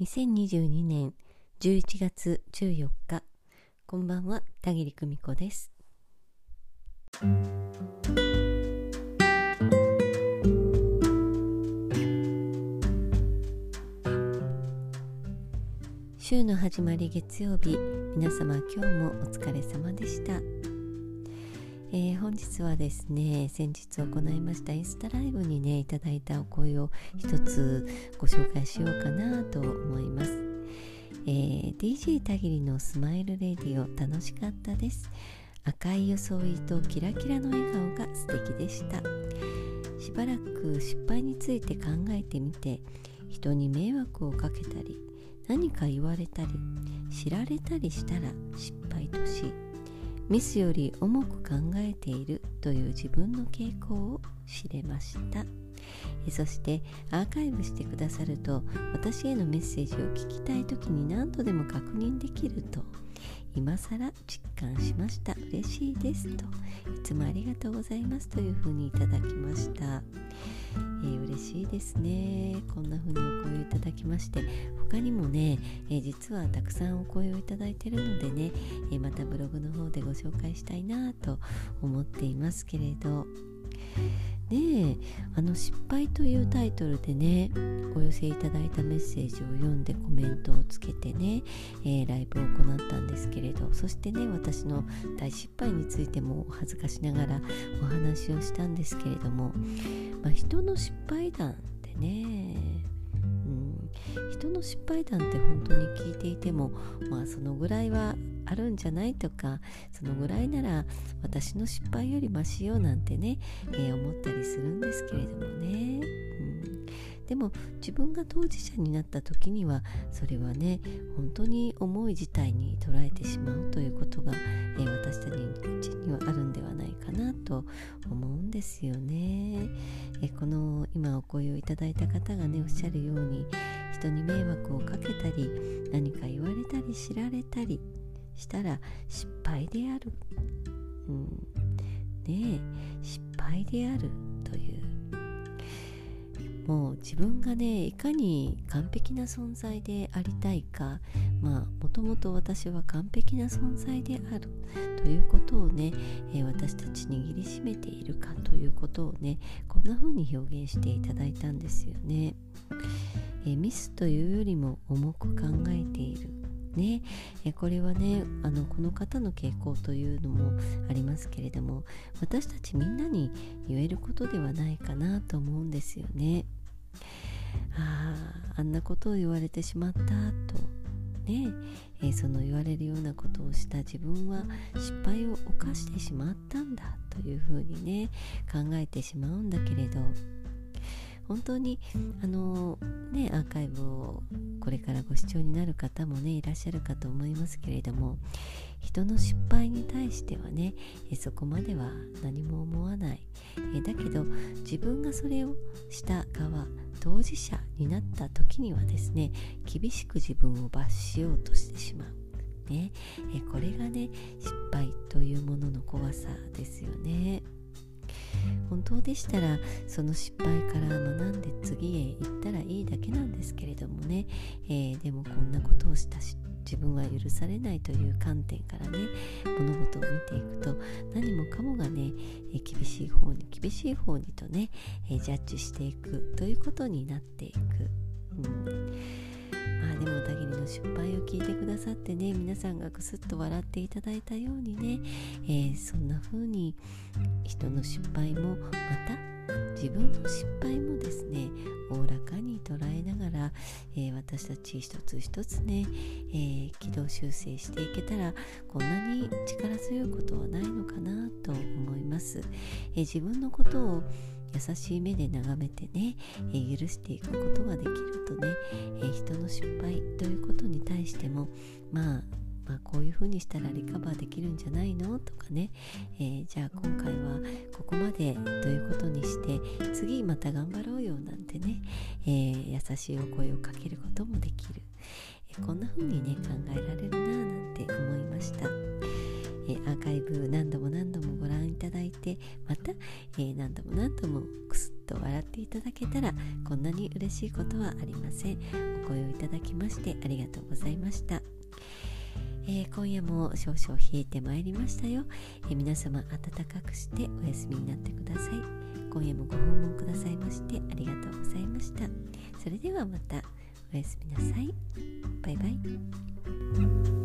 2022年11月14日こんばんは田切久美子です。週の始まり月曜日皆様今日もお疲れ様でした、えー、本日はですね先日行いましたインスタライブにねいただいたお声を一つご紹介しようかなと思います、えー、DJ たぎりのスマイルレディオ楽しかったです。赤い装いとキラキラの笑顔が素敵でした。しばらく失敗について考えてみて人に迷惑をかけたり何か言われたり知られたりしたら失敗としミスより重く考えているという自分の傾向を知れました。そしてアーカイブしてくださると私へのメッセージを聞きたい時に何度でも確認できると今更実感しました。嬉しいですといつもありがとうございますというふうにいただきました、えー、嬉しいですね。こんな風にお声をいただきまして他にもね、え、実はたくさんお声をいただいてるのでね、え、またブログの方でご紹介したいなと思っていますけれど。であの失敗というタイトルでねお寄せいただいたメッセージを読んでコメントをつけてね、えー、ライブを行ったんですけれど。そしてね私の大失敗についても恥ずかしながらお話をしたんですけれども、まあ、人の失敗談ってね人の失敗談って本当に聞いていてもまあそのぐらいはあるんじゃないとかそのぐらいなら私の失敗よりマシよなんてね、えー、思ったりするんですけれどもね、うん、でも自分が当事者になった時にはそれはね本当に重い事態に捉えてしまうということが、えー、私たちにはあるんではないかなと思うんですよね、えー、この今お声をいただいた方がねおっしゃるように人に迷惑をかけたり何か言われたり知られたりしたら失敗である、うん、ね失敗であるという。もう自分がねいかに完璧な存在でありたいかまあもともと私は完璧な存在であるということをね、えー、私たち握りしめているかということをねこんな風に表現していただいたんですよね。えミスというよりも重く考えている。ね、えこれはねあのこの方の傾向というのもありますけれども私たちみんなに言えることではないかなと思うんですよね。あああんなことを言われてしまったと。ね、え、その言われるようなことをした自分は失敗を犯してしまったんだというふうにね考えてしまうんだけれど。本当にあのねアーカイブをこれからご視聴になる方もねいらっしゃるかと思いますけれども人の失敗に対してはねそこまでは何も思わない。だけど自分がそれをした側当事者になった時にはですね厳しく自分を罰しようとしてしまう、ね、これがね失敗というものの怖さですよね。本当でしたらその失敗から学んで次へ行ったらいいだけなんですけれどもね、えー、でもこんなことをしたし自分は許されないという観点からね物事を見ていくと何もかもがね、え厳しい方に厳しい方にとね、えジャッジしていくということになっていく。うん失敗を聞いてくださってね皆さんがくすっと笑っていただいたようにね、えー、そんな風に人の失敗もまた自分の失敗もですねおおらかに捉えながら、えー、私たち一つ一つね、えー、軌道修正していけたらこんなに力強いことはないのかなと思います、え自分のことを優しい目で眺めてね、えー、許していくことができるとね、えー、人の失敗ということに対してもまあまあ、こういうふうにしたらリカバーできるんじゃないのとかね、えー、じゃあ今回はここまでということにして次また頑張ろうよなんてね、え、優しいお声をかけることもできる、こんな風にね考えられるななんて思いました。えアーカイブ何度も何度もご覧いただいてまた、えー何度も何度もくすっと笑っていただけたらこんなに嬉しいことはありません。お声をいただきましてありがとうございました、えー、今夜も少々冷えてまいりましたよ、えー、皆様暖かくしてお休みになってください。今夜もご訪問くださいましてありがとうございました。それではまた。おやすみなさい。バイバイ。